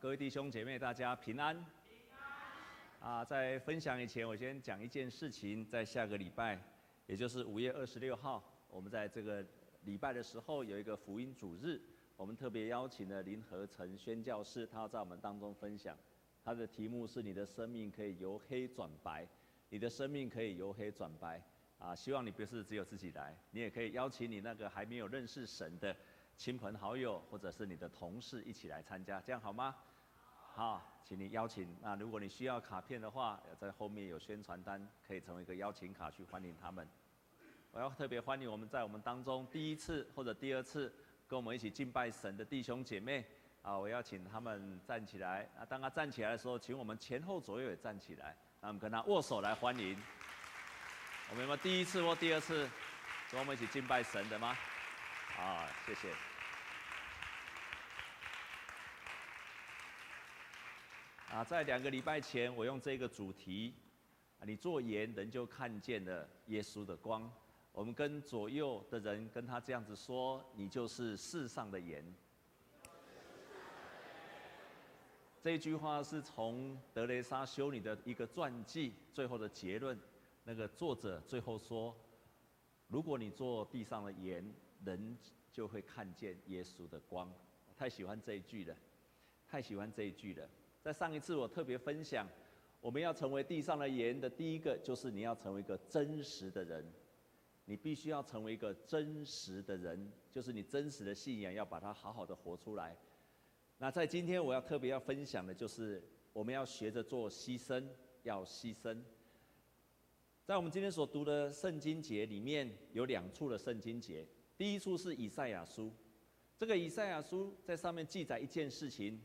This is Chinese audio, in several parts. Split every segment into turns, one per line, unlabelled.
各位弟兄姐妹，大家平安。平安。啊，在分享以前，我先讲一件事情。在下个礼拜，也就是五月二十六号，我们在这个礼拜的时候有一个福音主日，我们特别邀请了林和成宣教士，他要在我们当中分享。他的题目是“你的生命可以由黑转白”，你的生命可以由黑转白。啊，希望你不是只有自己来，你也可以邀请你那个还没有认识神的亲朋好友，或者是你的同事一起来参加，这样好吗？好，请你邀请。那如果你需要卡片的话，在后面有宣传单，可以成为一个邀请卡去欢迎他们。我要特别欢迎我们在我们当中第一次或者第二次跟我们一起敬拜神的弟兄姐妹啊，我要请他们站起来。啊，当他站起来的时候，请我们前后左右也站起来，那我们跟他握手来欢迎。我们有没有第一次或第二次跟我们一起敬拜神的吗？啊，谢谢。啊，在两个礼拜前，我用这个主题，你做盐，人就看见了耶稣的光。我们跟左右的人跟他这样子说：“你就是世上的盐。”这句话是从德雷莎修女的一个传记最后的结论。那个作者最后说：“如果你做地上的盐，人就会看见耶稣的光。”太喜欢这一句了，太喜欢这一句了。在上一次我特别分享，我们要成为地上的盐的第一个，就是你要成为一个真实的人。你必须要成为一个真实的人，就是你真实的信仰要把它好好的活出来。那在今天我要特别要分享的就是，我们要学着做牺牲，要牺牲。在我们今天所读的圣经节里面有两处的圣经节，第一处是以赛亚书，这个以赛亚书在上面记载一件事情。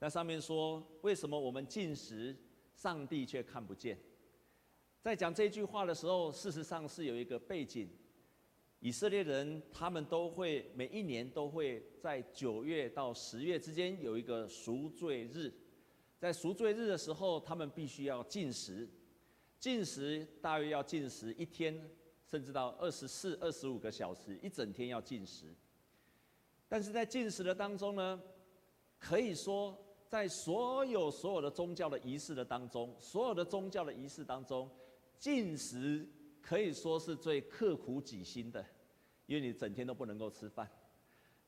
那上面说，为什么我们禁食，上帝却看不见？在讲这句话的时候，事实上是有一个背景。以色列人他们都会每一年都会在九月到十月之间有一个赎罪日，在赎罪日的时候，他们必须要禁食，禁食大约要禁食一天，甚至到二十四、二十五个小时，一整天要禁食。但是在进食的当中呢，可以说。在所有所有的宗教的仪式的当中，所有的宗教的仪式当中，禁食可以说是最刻苦己心的，因为你整天都不能够吃饭。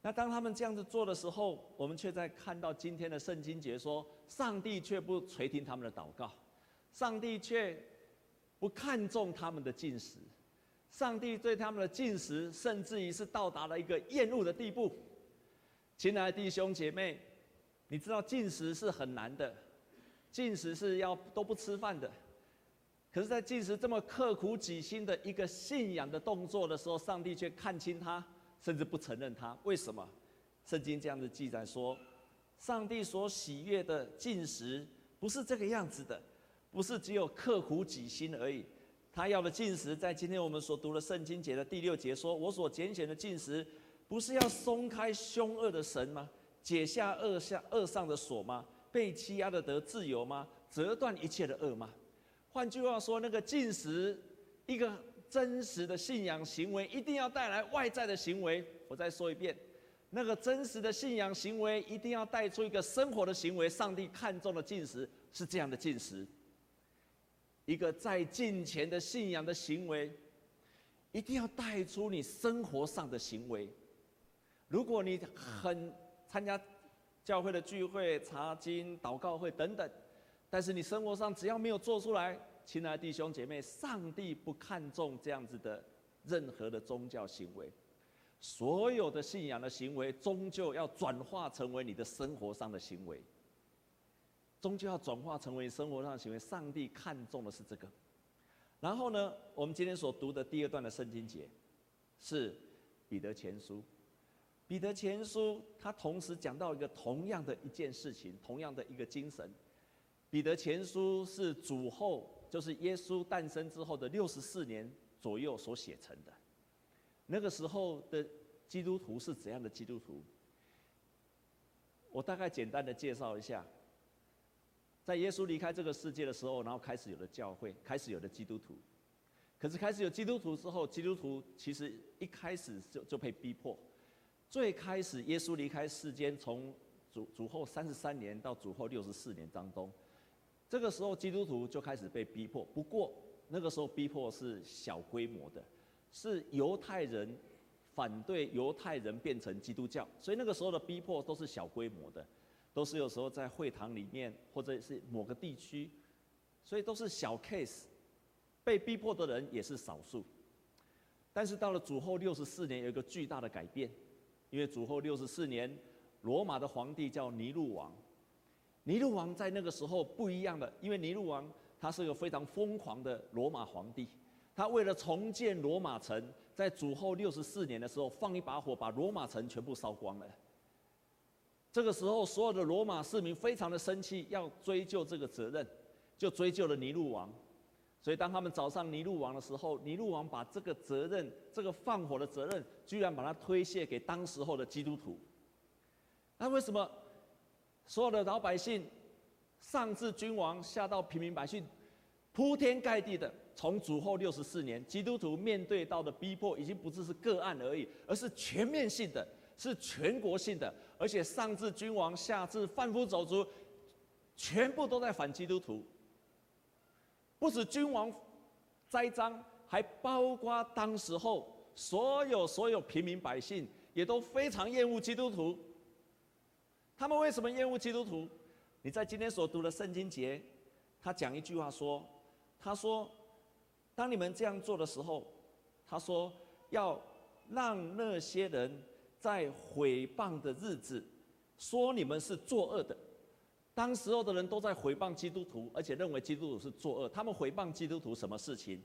那当他们这样子做的时候，我们却在看到今天的圣经节说，上帝却不垂听他们的祷告，上帝却不看重他们的禁食，上帝对他们的禁食，甚至于是到达了一个厌恶的地步。亲爱的弟兄姐妹。你知道禁食是很难的，禁食是要都不吃饭的。可是，在禁食这么刻苦己心的一个信仰的动作的时候，上帝却看轻他，甚至不承认他。为什么？圣经这样子记载说，上帝所喜悦的禁食不是这个样子的，不是只有刻苦己心而已。他要的禁食，在今天我们所读的圣经节的第六节说：“我所拣选的禁食，不是要松开凶恶的神吗？”解下恶下恶上的锁吗？被欺压的得自由吗？折断一切的恶吗？换句话说，那个进食，一个真实的信仰行为，一定要带来外在的行为。我再说一遍，那个真实的信仰行为，一定要带出一个生活的行为。上帝看重的进食是这样的进食，一个在敬虔的信仰的行为，一定要带出你生活上的行为。如果你很参加教会的聚会、查经、祷告会等等，但是你生活上只要没有做出来，亲爱的弟兄姐妹，上帝不看重这样子的任何的宗教行为。所有的信仰的行为，终究要转化成为你的生活上的行为，终究要转化成为生活上的行为。上帝看重的是这个。然后呢，我们今天所读的第二段的圣经节，是彼得前书。彼得前书，他同时讲到一个同样的一件事情，同样的一个精神。彼得前书是主后，就是耶稣诞生之后的六十四年左右所写成的。那个时候的基督徒是怎样的基督徒？我大概简单的介绍一下。在耶稣离开这个世界的时候，然后开始有了教会，开始有了基督徒。可是开始有基督徒之后，基督徒其实一开始就就被逼迫。最开始，耶稣离开世间，从主主后三十三年到主后六十四年当中，这个时候基督徒就开始被逼迫。不过那个时候逼迫是小规模的，是犹太人反对犹太人变成基督教，所以那个时候的逼迫都是小规模的，都是有时候在会堂里面或者是某个地区，所以都是小 case，被逼迫的人也是少数。但是到了主后六十四年，有一个巨大的改变，因为主后六十四年，罗马的皇帝叫尼禄王。尼禄王在那个时候不一样的，因为尼禄王他是个非常疯狂的罗马皇帝，他为了重建罗马城，在主后六十四年的时候放一把火，把罗马城全部烧光了。这个时候，所有的罗马市民非常的生气，要追究这个责任，就追究了尼禄王。所以，当他们找上尼禄王的时候，尼禄王把这个责任，这个放火的责任，居然把它推卸给当时候的基督徒。那为什么所有的老百姓，上至君王，下到平民百姓，铺天盖地的，从主后六十四年，基督徒面对到的逼迫，已经不只是个案而已，而是全面性的，是全国性的，而且上至君王，下至贩夫走卒，全部都在反基督徒。不止君王栽赃，还包括当时候所有所有平民百姓，也都非常厌恶基督徒。他们为什么厌恶基督徒？你在今天所读的圣经节，他讲一句话说：“他说，当你们这样做的时候，他说要让那些人在毁谤的日子，说你们是作恶的。”当时候的人都在毁谤基督徒，而且认为基督徒是作恶。他们毁谤基督徒什么事情？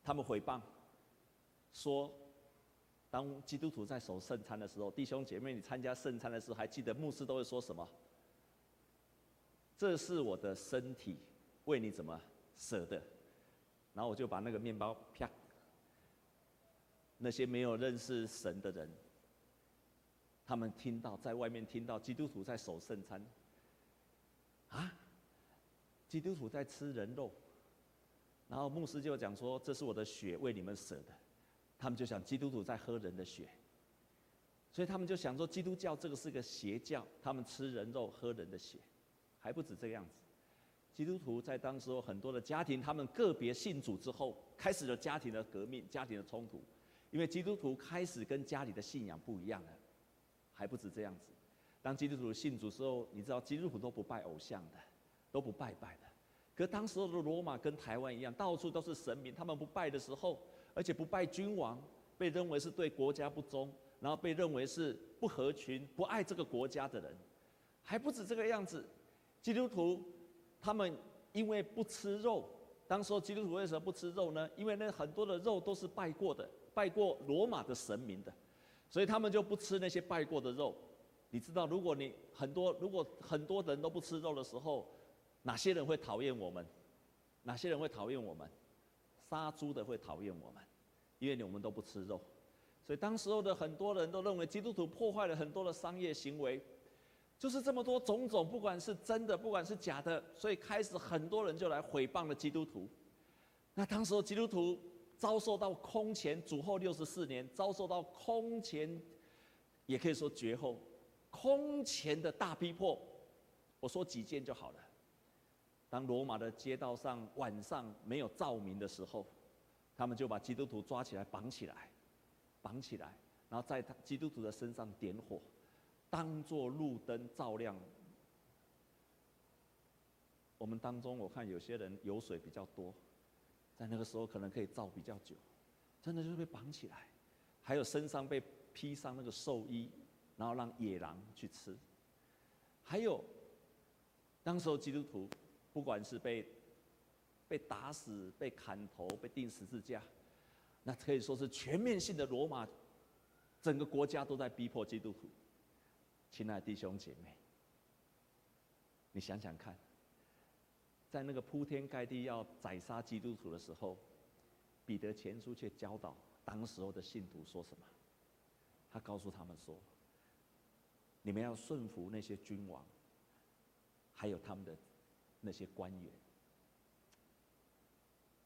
他们毁谤说，当基督徒在守圣餐的时候，弟兄姐妹，你参加圣餐的时候，还记得牧师都会说什么？这是我的身体，为你怎么舍的？然后我就把那个面包啪，那些没有认识神的人，他们听到在外面听到基督徒在守圣餐。啊，基督徒在吃人肉，然后牧师就讲说：“这是我的血，为你们舍的。”他们就想基督徒在喝人的血，所以他们就想说基督教这个是个邪教，他们吃人肉、喝人的血，还不止这个样子。基督徒在当时候很多的家庭，他们个别信主之后，开始了家庭的革命、家庭的冲突，因为基督徒开始跟家里的信仰不一样了，还不止这样子。当基督徒信主之后，你知道基督徒都不拜偶像的，都不拜拜的。可当时的罗马跟台湾一样，到处都是神明，他们不拜的时候，而且不拜君王，被认为是对国家不忠，然后被认为是不合群、不爱这个国家的人。还不止这个样子，基督徒他们因为不吃肉，当时候基督徒为什么不吃肉呢？因为那很多的肉都是拜过的，拜过罗马的神明的，所以他们就不吃那些拜过的肉。你知道，如果你很多，如果很多人都不吃肉的时候，哪些人会讨厌我们？哪些人会讨厌我们？杀猪的会讨厌我们，因为我们都不吃肉。所以当时候的很多人都认为基督徒破坏了很多的商业行为，就是这么多种种，不管是真的，不管是假的，所以开始很多人就来毁谤了基督徒。那当时候基督徒遭受到空前，主后六十四年遭受到空前，也可以说绝后。空前的大逼迫，我说几件就好了。当罗马的街道上晚上没有照明的时候，他们就把基督徒抓起来绑起来，绑起来，然后在他基督徒的身上点火，当做路灯照亮。我们当中我看有些人油水比较多，在那个时候可能可以照比较久，真的就是被绑起来，还有身上被披上那个兽衣。然后让野狼去吃，还有，当时候基督徒，不管是被被打死、被砍头、被钉十字架，那可以说是全面性的罗马，整个国家都在逼迫基督徒。亲爱的弟兄姐妹，你想想看，在那个铺天盖地要宰杀基督徒的时候，彼得前书却教导当时候的信徒说什么？他告诉他们说。你们要顺服那些君王，还有他们的那些官员，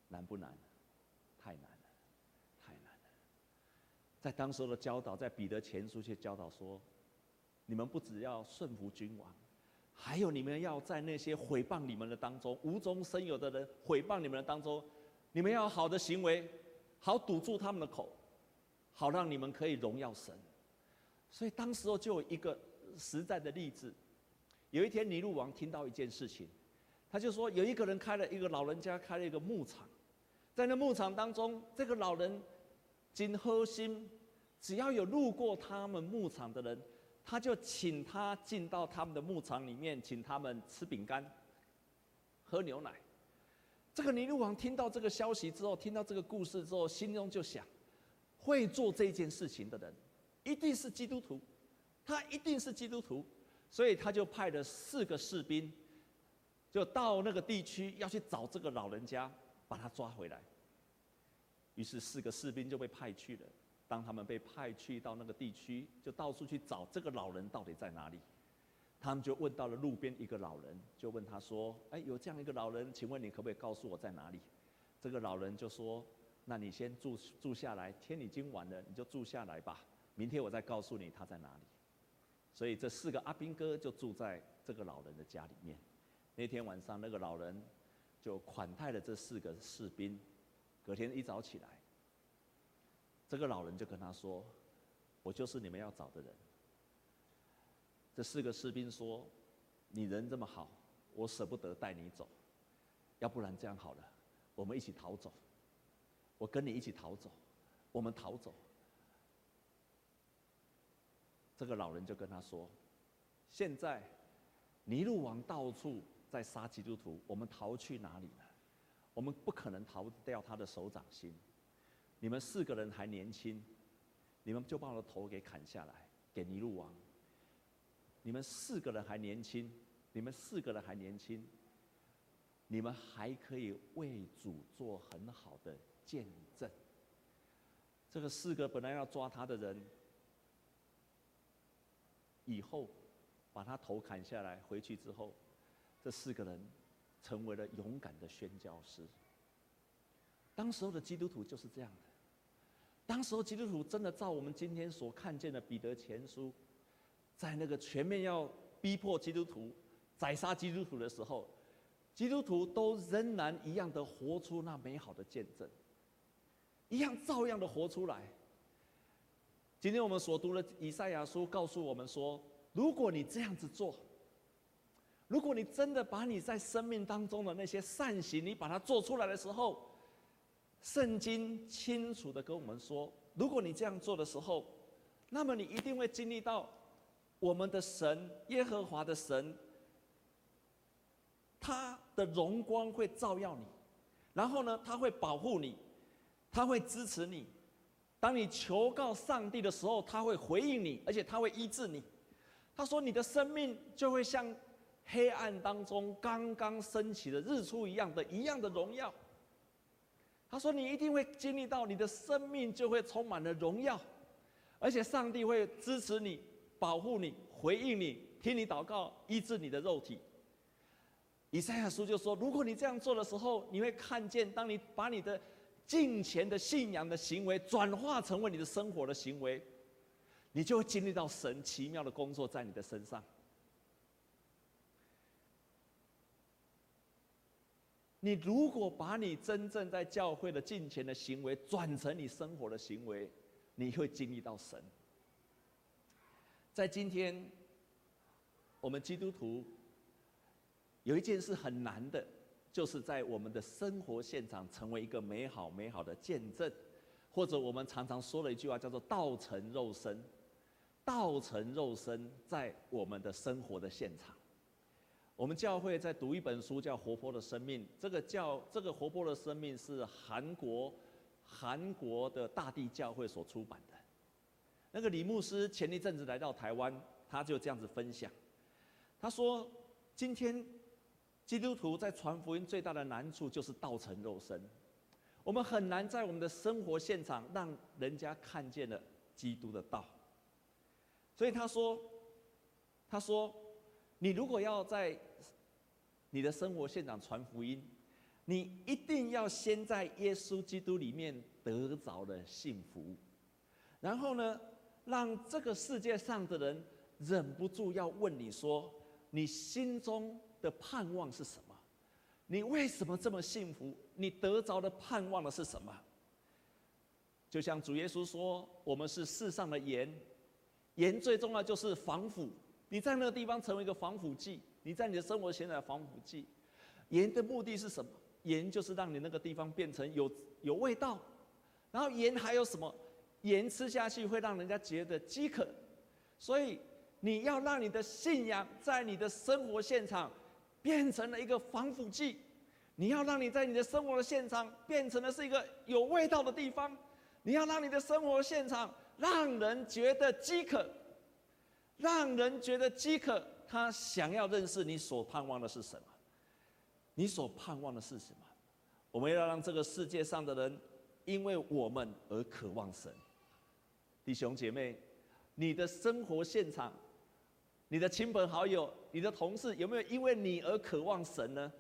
难不难？太难了，太难了。在当时的教导，在彼得前书却教导说：你们不只要顺服君王，还有你们要在那些毁谤你们的当中，无中生有的人毁谤你们的当中，你们要好的行为，好堵住他们的口，好让你们可以荣耀神。所以当时候就有一个实在的例子，有一天尼禄王听到一件事情，他就说有一个人开了一个老人家开了一个牧场，在那牧场当中，这个老人真好心，只要有路过他们牧场的人。他就请他进到他们的牧场里面，请他们吃饼干、喝牛奶。这个尼禄王听到这个消息之后，听到这个故事之后，心中就想：会做这件事情的人，一定是基督徒，他一定是基督徒。所以他就派了四个士兵，就到那个地区要去找这个老人家，把他抓回来。于是四个士兵就被派去了。当他们被派去到那个地区，就到处去找这个老人到底在哪里。他们就问到了路边一个老人，就问他说：“哎，有这样一个老人，请问你可不可以告诉我在哪里？”这个老人就说：“那你先住住下来，天已经晚了，你就住下来吧。明天我再告诉你他在哪里。”所以这四个阿兵哥就住在这个老人的家里面。那天晚上，那个老人就款待了这四个士兵。隔天一早起来。这个老人就跟他说：“我就是你们要找的人。”这四个士兵说：“你人这么好，我舍不得带你走，要不然这样好了，我们一起逃走。我跟你一起逃走，我们逃走。”这个老人就跟他说：“现在尼禄王到处在杀基督徒，我们逃去哪里呢？我们不可能逃掉他的手掌心。”你们四个人还年轻，你们就把我的头给砍下来给尼禄王。你们四个人还年轻，你们四个人还年轻，你们还可以为主做很好的见证。这个四个本来要抓他的人，以后把他头砍下来回去之后，这四个人成为了勇敢的宣教师。当时候的基督徒就是这样的。当时候基督徒真的照我们今天所看见的彼得前书，在那个全面要逼迫基督徒、宰杀基督徒的时候，基督徒都仍然一样的活出那美好的见证，一样照样的活出来。今天我们所读的以赛亚书告诉我们说，如果你这样子做，如果你真的把你在生命当中的那些善行，你把它做出来的时候，圣经清楚的跟我们说，如果你这样做的时候，那么你一定会经历到我们的神耶和华的神，他的荣光会照耀你，然后呢，他会保护你，他会支持你。当你求告上帝的时候，他会回应你，而且他会医治你。他说，你的生命就会像黑暗当中刚刚升起的日出一样的一样的荣耀。他说：“你一定会经历到，你的生命就会充满了荣耀，而且上帝会支持你、保护你、回应你、听你祷告、医治你的肉体。”以赛亚书就说：“如果你这样做的时候，你会看见，当你把你的敬虔的信仰的行为转化成为你的生活的行为，你就会经历到神奇妙的工作在你的身上。”你如果把你真正在教会的敬虔的行为转成你生活的行为，你会经历到神。在今天，我们基督徒有一件事很难的，就是在我们的生活现场成为一个美好美好的见证，或者我们常常说的一句话叫做“道成肉身”，道成肉身在我们的生活的现场。我们教会在读一本书，叫《活泼的生命》。这个教这个活泼的生命是韩国韩国的大地教会所出版的。那个李牧师前一阵子来到台湾，他就这样子分享。他说：“今天基督徒在传福音最大的难处就是道成肉身，我们很难在我们的生活现场让人家看见了基督的道。”所以他说：“他说，你如果要在你的生活现场传福音，你一定要先在耶稣基督里面得着了幸福，然后呢，让这个世界上的人忍不住要问你说：你心中的盼望是什么？你为什么这么幸福？你得着的盼望的是什么？就像主耶稣说：“我们是世上的盐，盐最重要就是防腐。你在那个地方成为一个防腐剂，你在你的生活现在防腐剂。盐的目的是什么？盐就是让你那个地方变成有有味道。然后盐还有什么？盐吃下去会让人家觉得饥渴。所以你要让你的信仰在你的生活现场。”变成了一个防腐剂，你要让你在你的生活的现场变成的是一个有味道的地方，你要让你的生活现场让人觉得饥渴，让人觉得饥渴，他想要认识你所盼望的是什么？你所盼望的是什么？我们要让这个世界上的人因为我们而渴望神。弟兄姐妹，你的生活现场。你的亲朋好友、你的同事有没有因为你而渴望神呢？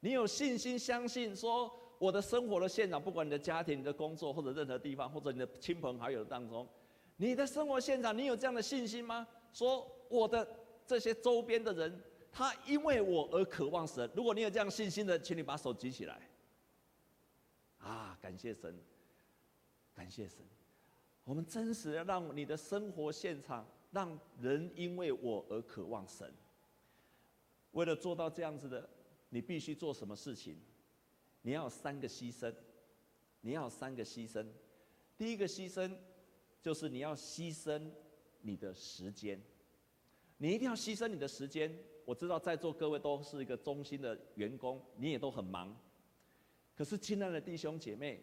你有信心相信说，我的生活的现场，不管你的家庭、你的工作或者任何地方，或者你的亲朋好友当中，你的生活现场，你有这样的信心吗？说我的这些周边的人，他因为我而渴望神。如果你有这样信心的，请你把手举起来。啊，感谢神，感谢神。我们真实的让你的生活现场。让人因为我而渴望神。为了做到这样子的，你必须做什么事情？你要三个牺牲。你要三个牺牲。第一个牺牲就是你要牺牲你的时间。你一定要牺牲你的时间。我知道在座各位都是一个忠心的员工，你也都很忙。可是亲爱的弟兄姐妹，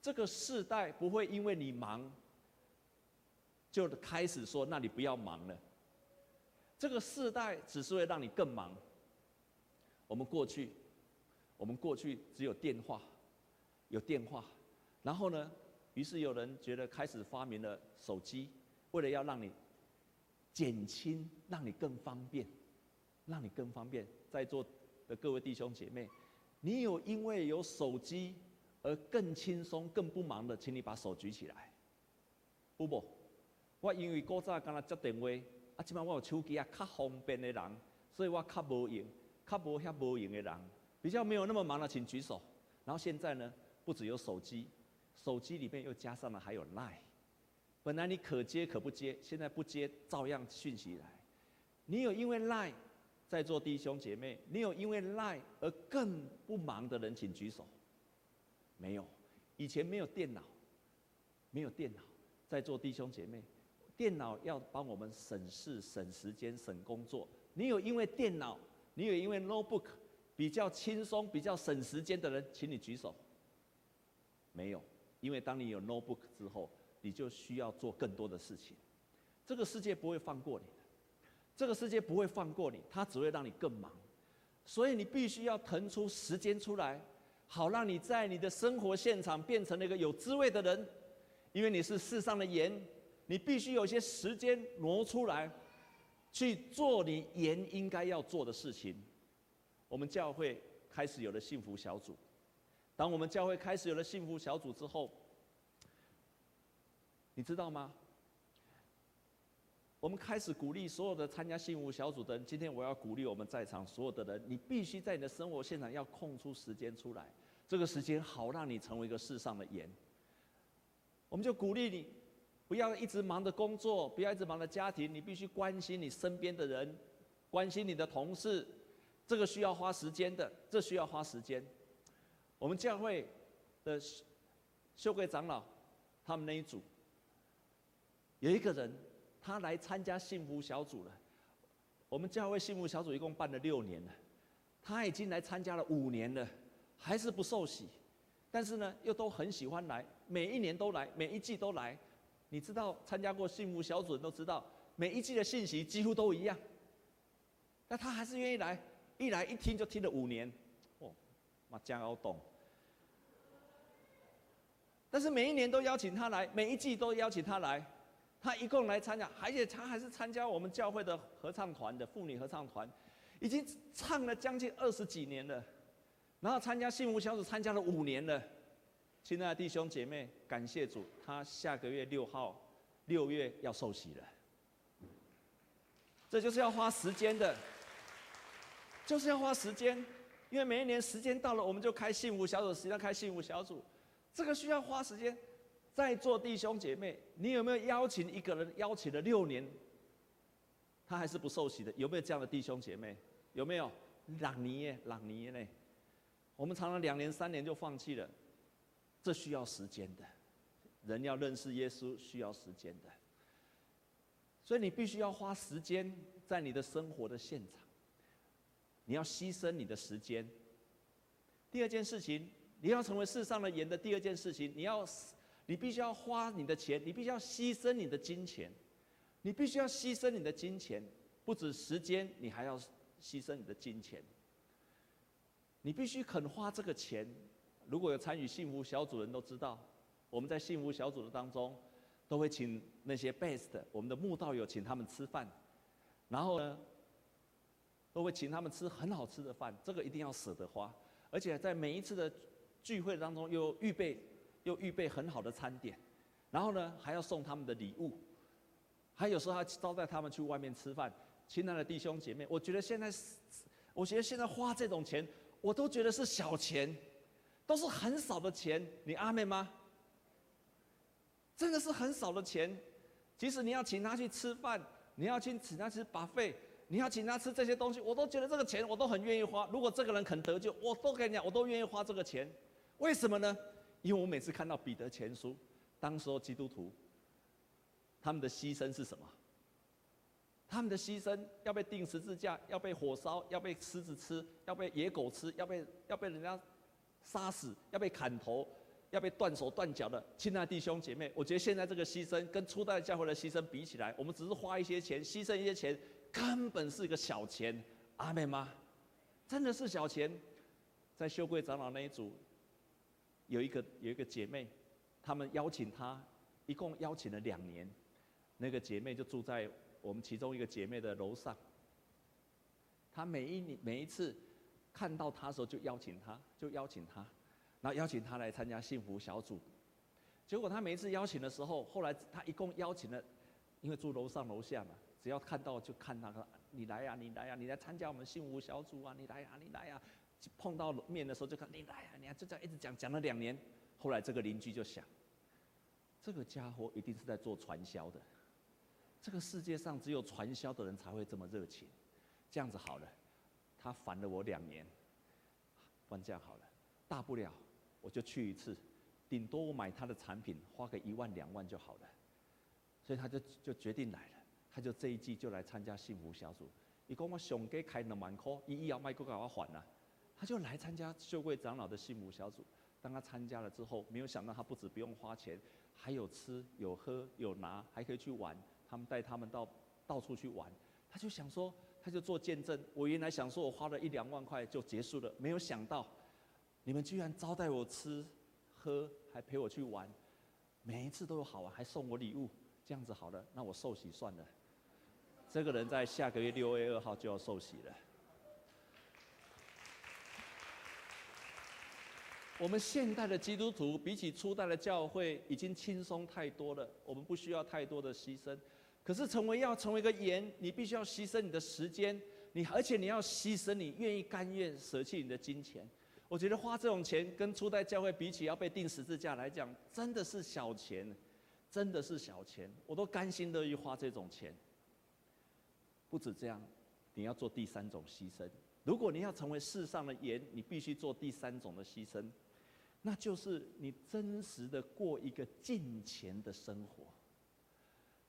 这个世代不会因为你忙。就开始说，那你不要忙了。这个世代只是会让你更忙。我们过去，我们过去只有电话，有电话，然后呢，于是有人觉得开始发明了手机，为了要让你减轻，让你更方便，让你更方便。在座的各位弟兄姐妹，你有因为有手机而更轻松、更不忙的，请你把手举起来。不不。我因为古早干那接电话，啊，即摆我有手机啊，较方便的人，所以我较无用，较无遐无用的人，比较没有那么忙的，请举手。然后现在呢，不只有手机，手机里面又加上了还有 lie 本来你可接可不接，现在不接照样讯息来。你有因为 lie 在座弟兄姐妹，你有因为 lie 而更不忙的人，请举手。没有，以前没有电脑，没有电脑，在座弟兄姐妹。电脑要帮我们省事、省时间、省工作。你有因为电脑，你有因为 notebook 比较轻松、比较省时间的人，请你举手。没有，因为当你有 notebook 之后，你就需要做更多的事情。这个世界不会放过你的，这个世界不会放过你，它只会让你更忙。所以你必须要腾出时间出来，好让你在你的生活现场变成了一个有滋味的人，因为你是世上的盐。你必须有一些时间挪出来，去做你盐应该要做的事情。我们教会开始有了幸福小组。当我们教会开始有了幸福小组之后，你知道吗？我们开始鼓励所有的参加幸福小组的人。今天我要鼓励我们在场所有的人，你必须在你的生活现场要空出时间出来，这个时间好让你成为一个世上的盐。我们就鼓励你。不要一直忙着工作，不要一直忙着家庭，你必须关心你身边的人，关心你的同事，这个需要花时间的，这需要花时间。我们教会的秀贵长老，他们那一组有一个人，他来参加幸福小组了。我们教会幸福小组一共办了六年了，他已经来参加了五年了，还是不受洗，但是呢，又都很喜欢来，每一年都来，每一季都来。你知道参加过幸福小组的人都知道，每一季的信息几乎都一样，但他还是愿意来，一来一听就听了五年，哦，妈将要懂。但是每一年都邀请他来，每一季都邀请他来，他一共来参加，而且他还是参加我们教会的合唱团的妇女合唱团，已经唱了将近二十几年了，然后参加幸福小组参加了五年了。亲爱的弟兄姐妹，感谢主，他下个月六号，六月要受洗了。这就是要花时间的，就是要花时间，因为每一年时间到了，我们就开幸福小组，实际上开幸福小组，这个需要花时间。在座弟兄姐妹，你有没有邀请一个人邀请了六年，他还是不受洗的？有没有这样的弟兄姐妹？有没有？朗尼耶，朗尼耶呢？我们常常两年三年就放弃了，这需要时间的。人要认识耶稣需要时间的，所以你必须要花时间在你的生活的现场，你要牺牲你的时间。第二件事情，你要成为世上的盐的第二件事情，你要。你必须要花你的钱，你必须要牺牲你的金钱，你必须要牺牲你的金钱，不止时间，你还要牺牲你的金钱。你必须肯花这个钱。如果有参与幸福小组的人都知道，我们在幸福小组的当中，都会请那些 best 我们的慕道友请他们吃饭，然后呢，都会请他们吃很好吃的饭，这个一定要舍得花，而且在每一次的聚会当中又预备。又预备很好的餐点，然后呢，还要送他们的礼物，还有时候还招待他们去外面吃饭。亲爱的弟兄姐妹，我觉得现在，我觉得现在花这种钱，我都觉得是小钱，都是很少的钱。你阿妹吗？真的是很少的钱。即使你要请他去吃饭，你要去请他吃把费你要请他吃这些东西，我都觉得这个钱我都很愿意花。如果这个人肯得救，我都跟你讲，我都愿意花这个钱。为什么呢？因为我每次看到彼得前书，当时候基督徒，他们的牺牲是什么？他们的牺牲要被钉十字架，要被火烧，要被狮子吃，要被野狗吃，要被要被人家杀死，要被砍头，要被断手断脚的。亲爱弟兄姐妹，我觉得现在这个牺牲跟初代教会的牺牲比起来，我们只是花一些钱，牺牲一些钱，根本是一个小钱。阿妹吗？真的是小钱，在秀贵长老那一组。有一个有一个姐妹，他们邀请她，一共邀请了两年。那个姐妹就住在我们其中一个姐妹的楼上。她每一年每一次看到他的时候，就邀请他，就邀请他，然后邀请他来参加幸福小组。结果他每一次邀请的时候，后来他一共邀请了，因为住楼上楼下嘛，只要看到就看那个，你来呀，你来呀，你来参加我们幸福小组啊，你来呀，你来呀。碰到面的时候就看你来啊，你看就这样一直讲讲了两年，后来这个邻居就想，这个家伙一定是在做传销的，这个世界上只有传销的人才会这么热情，这样子好了，他烦了我两年，不然这样好了，大不了我就去一次，顶多我买他的产品花个一万两万就好了，所以他就就决定来了，他就这一季就来参加幸福小组，你讲我上给开两万块，一亿要卖给我还了。他就来参加秀贵长老的幸福小组。当他参加了之后，没有想到他不止不用花钱，还有吃有喝有拿，还可以去玩。他们带他们到到处去玩。他就想说，他就做见证。我原来想说我花了一两万块就结束了，没有想到你们居然招待我吃喝，还陪我去玩，每一次都有好玩，还送我礼物。这样子好了，那我受洗算了。这个人在下个月六月二号就要受洗了。我们现代的基督徒比起初代的教会已经轻松太多了，我们不需要太多的牺牲。可是成为要成为一个盐，你必须要牺牲你的时间，你而且你要牺牲你愿意甘愿舍弃你的金钱。我觉得花这种钱跟初代教会比起，要被钉十字架来讲，真的是小钱，真的是小钱。我都甘心乐意花这种钱。不止这样，你要做第三种牺牲。如果你要成为世上的盐，你必须做第三种的牺牲。那就是你真实的过一个敬虔的生活，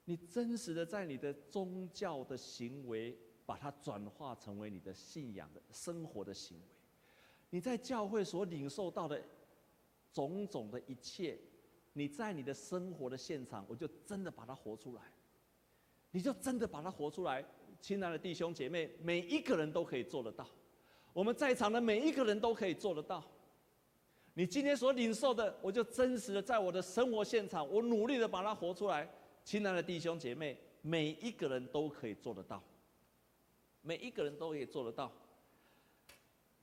你真实的在你的宗教的行为，把它转化成为你的信仰的生活的行为，你在教会所领受到的种种的一切，你在你的生活的现场，我就真的把它活出来，你就真的把它活出来，亲爱的弟兄姐妹，每一个人都可以做得到，我们在场的每一个人都可以做得到。你今天所领受的，我就真实的在我的生活现场，我努力的把它活出来。亲爱的弟兄姐妹，每一个人都可以做得到，每一个人都可以做得到。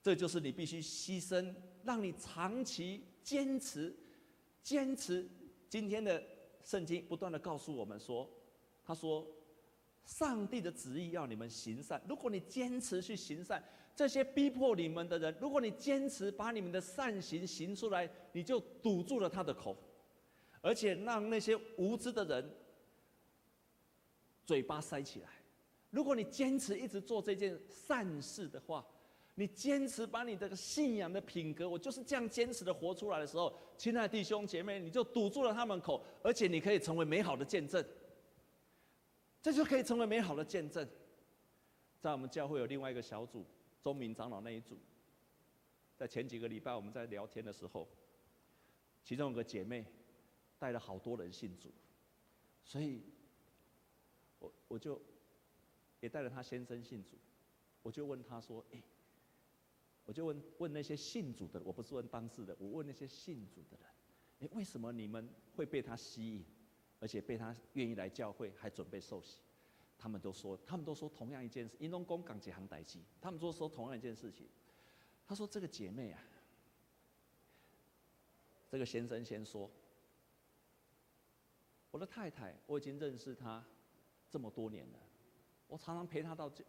这就是你必须牺牲，让你长期坚持、坚持。今天的圣经不断的告诉我们说，他说，上帝的旨意要你们行善。如果你坚持去行善，这些逼迫你们的人，如果你坚持把你们的善行行出来，你就堵住了他的口，而且让那些无知的人嘴巴塞起来。如果你坚持一直做这件善事的话，你坚持把你的信仰的品格，我就是这样坚持的活出来的时候，亲爱的弟兄姐妹，你就堵住了他们口，而且你可以成为美好的见证。这就可以成为美好的见证。在我们教会有另外一个小组，中明长老那一组，在前几个礼拜我们在聊天的时候，其中有个姐妹带了好多人信主，所以我就也带了她先生信主，我就问她说：“哎，我就问问那些信主的，我不是问当事的，我问那些信主的人，哎，为什么你们会被他吸引？”而且被他愿意来教会，还准备受洗，他们都说，他们都说同样一件事，因龙公港几行代机，他们都说同样一件事情。他说：“这个姐妹啊，这个先生先说，我的太太，我已经认识她这么多年了，我常常陪她到教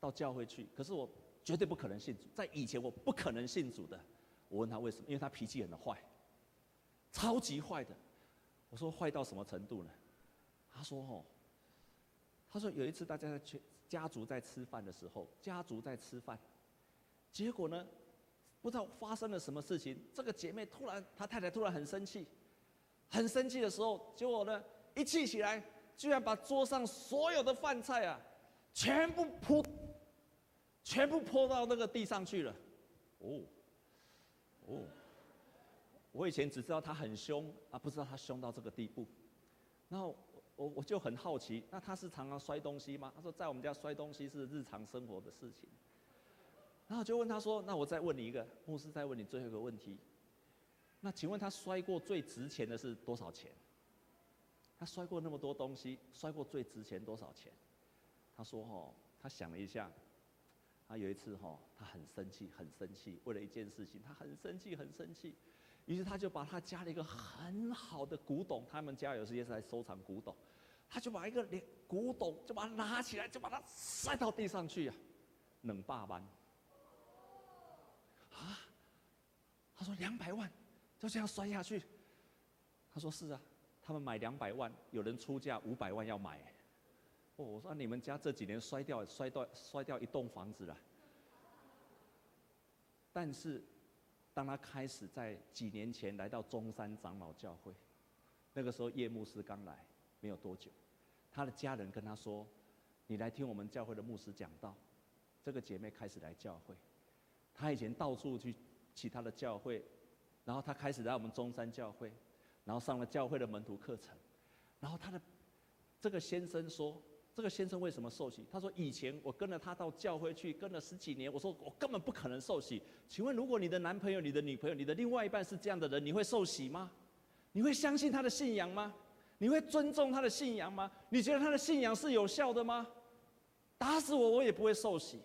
到教会去，可是我绝对不可能信主，在以前我不可能信主的。我问她为什么？因为她脾气很坏，超级坏的。”我说坏到什么程度呢？他说：“哦，他说有一次大家在去家族在吃饭的时候，家族在吃饭，结果呢，不知道发生了什么事情，这个姐妹突然，她太太突然很生气，很生气的时候，结果呢，一气起来，居然把桌上所有的饭菜啊，全部泼，全部泼到那个地上去了。哦，哦。”我以前只知道他很凶啊，不知道他凶到这个地步。然后我我就很好奇，那他是常常摔东西吗？他说在我们家摔东西是日常生活的事情。然后就问他说：“那我再问你一个，牧师再问你最后一个问题。那请问他摔过最值钱的是多少钱？他摔过那么多东西，摔过最值钱多少钱？”他说：“哦，他想了一下，他有一次哈，他很生气，很生气，为了一件事情，他很生气，很生气。”于是他就把他家里一个很好的古董，他们家有时间是在收藏古董，他就把一个连古董就把它拿起来，就把它摔到地上去呀，冷霸班。啊，他说两百万就这样摔下去，他说是啊，他们买两百万，有人出价五百万要买。哦，我说你们家这几年摔掉摔掉摔掉一栋房子了，但是。当他开始在几年前来到中山长老教会，那个时候叶牧师刚来没有多久，他的家人跟他说：“你来听我们教会的牧师讲道。”这个姐妹开始来教会，她以前到处去其他的教会，然后她开始来我们中山教会，然后上了教会的门徒课程，然后他的这个先生说。这个先生为什么受洗？他说：“以前我跟了他到教会去，跟了十几年。我说我根本不可能受洗。请问，如果你的男朋友、你的女朋友、你的另外一半是这样的人，你会受洗吗？你会相信他的信仰吗？你会尊重他的信仰吗？你觉得他的信仰是有效的吗？打死我，我也不会受洗。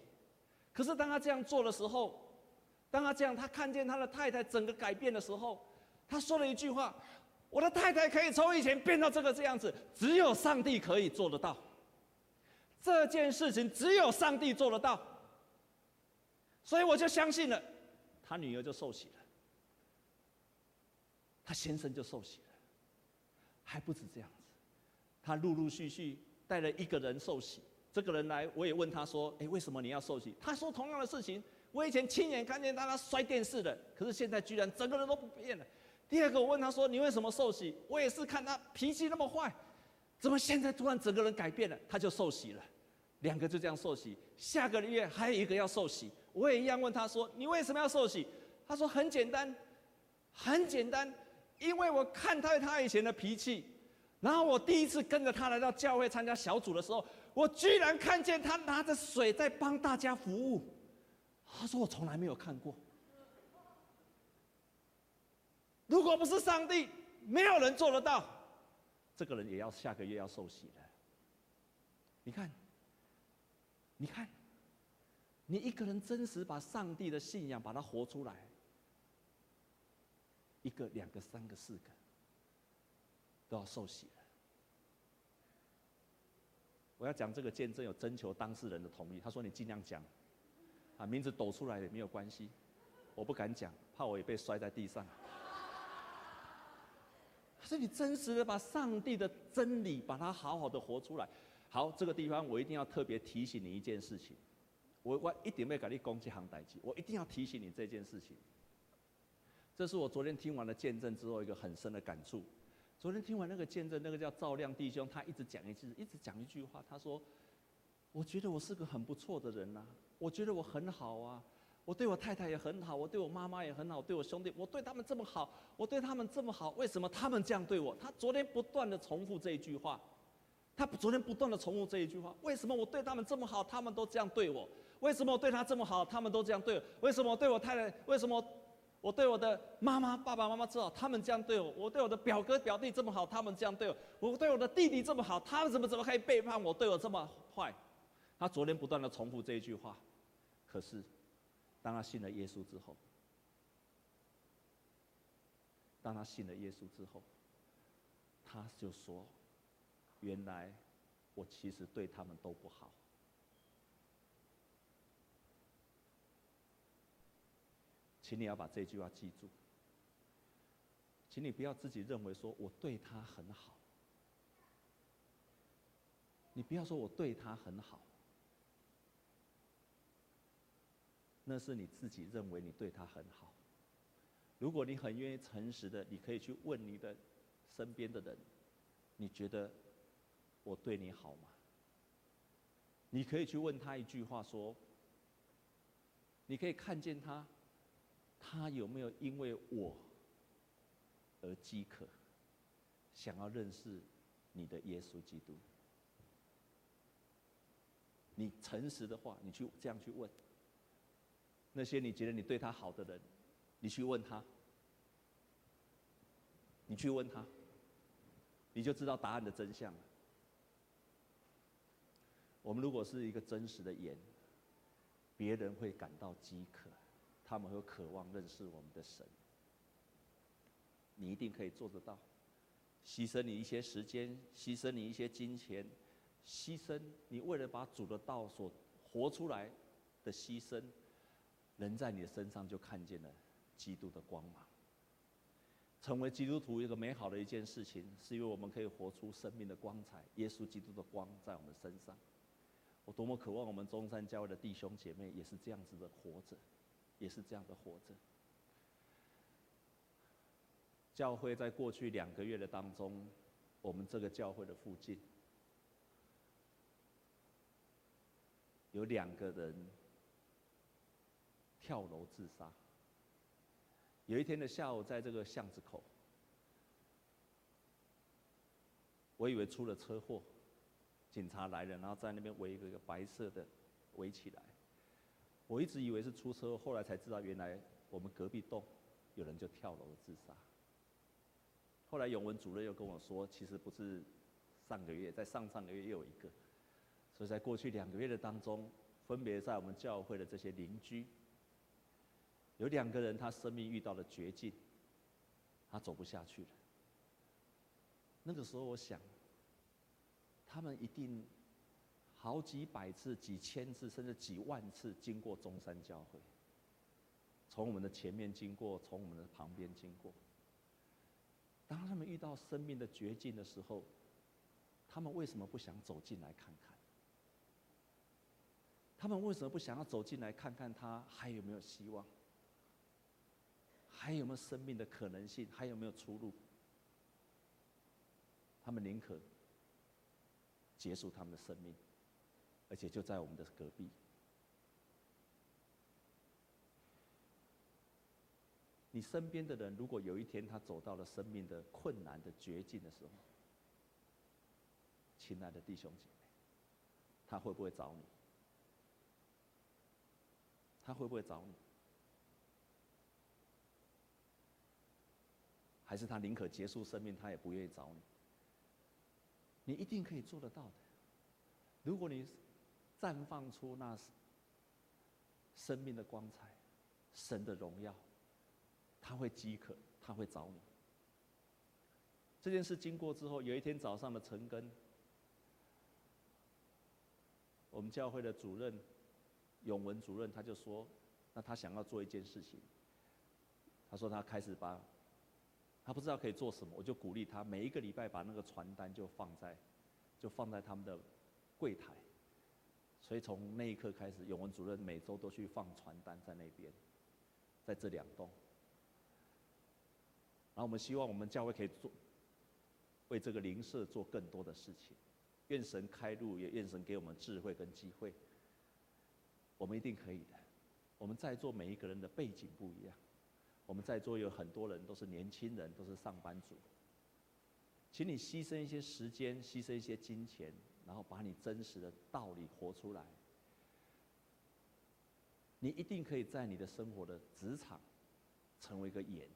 可是当他这样做的时候，当他这样，他看见他的太太整个改变的时候，他说了一句话：我的太太可以从以前变到这个这样子，只有上帝可以做得到。”这件事情只有上帝做得到，所以我就相信了，他女儿就受洗了，他先生就受洗了，还不止这样子，他陆陆续续带了一个人受洗，这个人来，我也问他说：“诶，为什么你要受洗？”他说同样的事情，我以前亲眼看见他他摔电视的，可是现在居然整个人都不变了。第二个我问他说：“你为什么受洗？”我也是看他脾气那么坏，怎么现在突然整个人改变了？他就受洗了。两个就这样受洗，下个月还有一个要受洗，我也一样问他说：“你为什么要受洗？”他说：“很简单，很简单，因为我看到他以前的脾气，然后我第一次跟着他来到教会参加小组的时候，我居然看见他拿着水在帮大家服务。”他说：“我从来没有看过，如果不是上帝，没有人做得到。这个人也要下个月要受洗的，你看。”你看，你一个人真实把上帝的信仰把它活出来，一个、两个、三个、四个，都要受洗了。我要讲这个见证，有征求当事人的同意。他说：“你尽量讲，啊，名字抖出来也没有关系。”我不敢讲，怕我也被摔在地上。所以你真实的把上帝的真理，把它好好的活出来。好，这个地方我一定要特别提醒你一件事情。我我一定会给你讲这项代志，我一定要提醒你这件事情。这是我昨天听完了见证之后一个很深的感触。昨天听完那个见证，那个叫赵亮弟兄，他一直讲一句，一直讲一句话。他说：“我觉得我是个很不错的人呐、我觉得我很好啊，我对我太太也很好，我对我妈妈也很好，对我兄弟，我对他们这么好，我对他们这么好，为什么他们这样对我？”他昨天不断的重复这一句话，他昨天不断的重复这一句话：“为什么我对他们这么好，他们都这样对我？为什么我对他这么好，他们都这样对我？为什么我对我太太？为什么？”我对我的妈妈、爸爸妈妈这么好，他们这样对我；我对我的表哥表弟这么好，他们这样对我；我对我的弟弟这么好，他们怎么怎么可以背叛我，对我这么坏？他昨天不断的重复这一句话，可是当他信了耶稣之后，当他信了耶稣之后，他就说：“原来我其实对他们都不好。”请你要把这句话记住，请你不要自己认为说我对他很好，你不要说我对他很好，那是你自己认为你对他很好。如果你很愿意诚实的，你可以去问你的身边的人，你觉得我对你好吗？你可以去问他一句话说，你可以看见他。他有没有因为我而饥渴，想要认识你的耶稣基督？你诚实的话，你去这样去问那些你觉得你对他好的人，你去问他，你去问他，你就知道答案的真相了。我们如果是一个真实的盐，别人会感到饥渴。他们会渴望认识我们的神，你一定可以做得到。牺牲你一些时间，牺牲你一些金钱，牺牲你为了把主的道所活出来的牺牲，人在你的身上就看见了基督的光芒。成为基督徒一个美好的一件事情，是因为我们可以活出生命的光彩，耶稣基督的光在我们身上。我多么渴望我们中山教会的弟兄姐妹也是这样子的活着。也是这样的活着。教会在过去两个月的当中，我们这个教会的附近有两个人跳楼自杀。有一天的下午，在这个巷子口，我以为出了车祸，警察来了，然后在那边围一个一个白色的围起来。我一直以为是出车祸，后来才知道原来我们隔壁栋有人就跳楼自杀。后来永文主任又跟我说，其实不是上个月，在上上个月又有一个。所以在过去两个月的当中，分别在我们教会的这些邻居，有两个人他生命遇到了绝境，他走不下去了。那个时候我想，他们一定。好几百次、几千次，甚至几万次经过中山教会，从我们的前面经过，从我们的旁边经过。当他们遇到生命的绝境的时候，他们为什么不想走进来看看？他们为什么不想要走进来看看他还有没有希望？还有没有生命的可能性？还有没有出路？他们宁可结束他们的生命。而且就在我们的隔壁。你身边的人，如果有一天他走到了生命的困难的绝境的时候，亲爱的弟兄姐妹，他会不会找你？他会不会找你？还是他宁可结束生命，他也不愿意找你？你一定可以做得到的。如果你。绽放出那生命的光彩，神的荣耀，他会饥渴，他会找你。这件事经过之后，有一天早上的晨更，我们教会的主任永文主任他就说，那他想要做一件事情。他说他开始把，他不知道可以做什么，我就鼓励他每一个礼拜把那个传单就放在，就放在他们的柜台。所以从那一刻开始，永文主任每周都去放传单在那边，在这两栋。然后我们希望我们教会可以做，为这个灵舍做更多的事情。愿神开路，也愿神给我们智慧跟机会。我们一定可以的。我们在座每一个人的背景不一样。我们在座有很多人都是年轻人，都是上班族。请你牺牲一些时间，牺牲一些金钱，然后把你真实的道理活出来。你一定可以在你的生活的职场成为一个盐。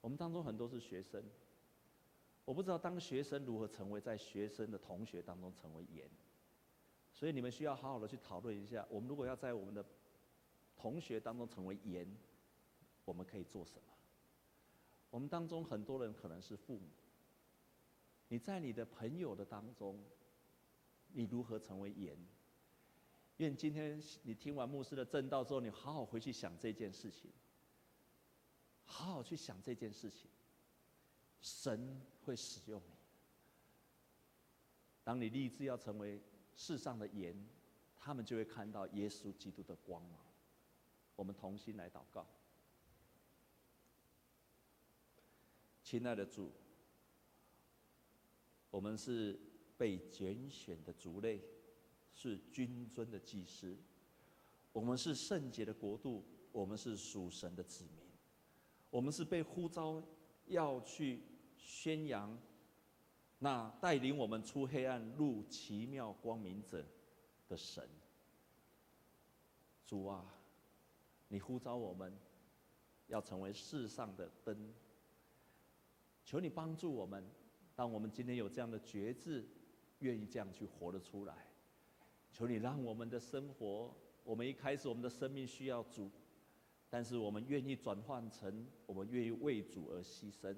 我们当中很多是学生，我不知道当学生如何成为在学生的同学当中成为盐。所以你们需要好好的去讨论一下，我们如果要在我们的同学当中成为盐。我们可以做什么？我们当中很多人可能是父母。你在你的朋友的当中，你如何成为盐？愿今天你听完牧师的正道之后，你好好回去想这件事情，好好去想这件事情。神会使用你。当你立志要成为世上的盐，他们就会看到耶稣基督的光芒。我们同心来祷告。亲爱的主，我们是被拣选的族类，是君尊的祭司，我们是圣洁的国度，我们是属神的子民，我们是被呼召要去宣扬那带领我们出黑暗入奇妙光明者的神。主啊，你呼召我们要成为世上的灯。求你帮助我们，当我们今天有这样的觉志，愿意这样去活得出来。求你让我们的生活，我们一开始我们的生命需要主，但是我们愿意转换成我们愿意为主而牺牲。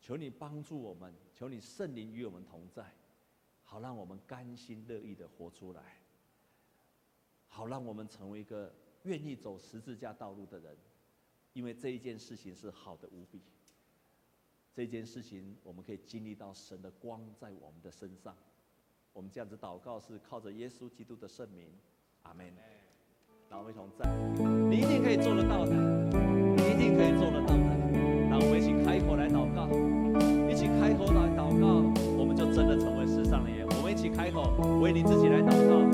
求你帮助我们，求你圣灵与我们同在，好让我们甘心乐意的活出来，好让我们成为一个愿意走十字架道路的人，因为这一件事情是好的无比。这件事情，我们可以经历到神的光在我们的身上。我们这样子祷告，是靠着耶稣基督的圣名，阿门。让我们一同在，你一定可以做得到的，你一定可以做得到的。那我们一起开口来祷告，一起开口来祷告，我们就真的成为世上的盐。我们一起开口，为你自己来祷告。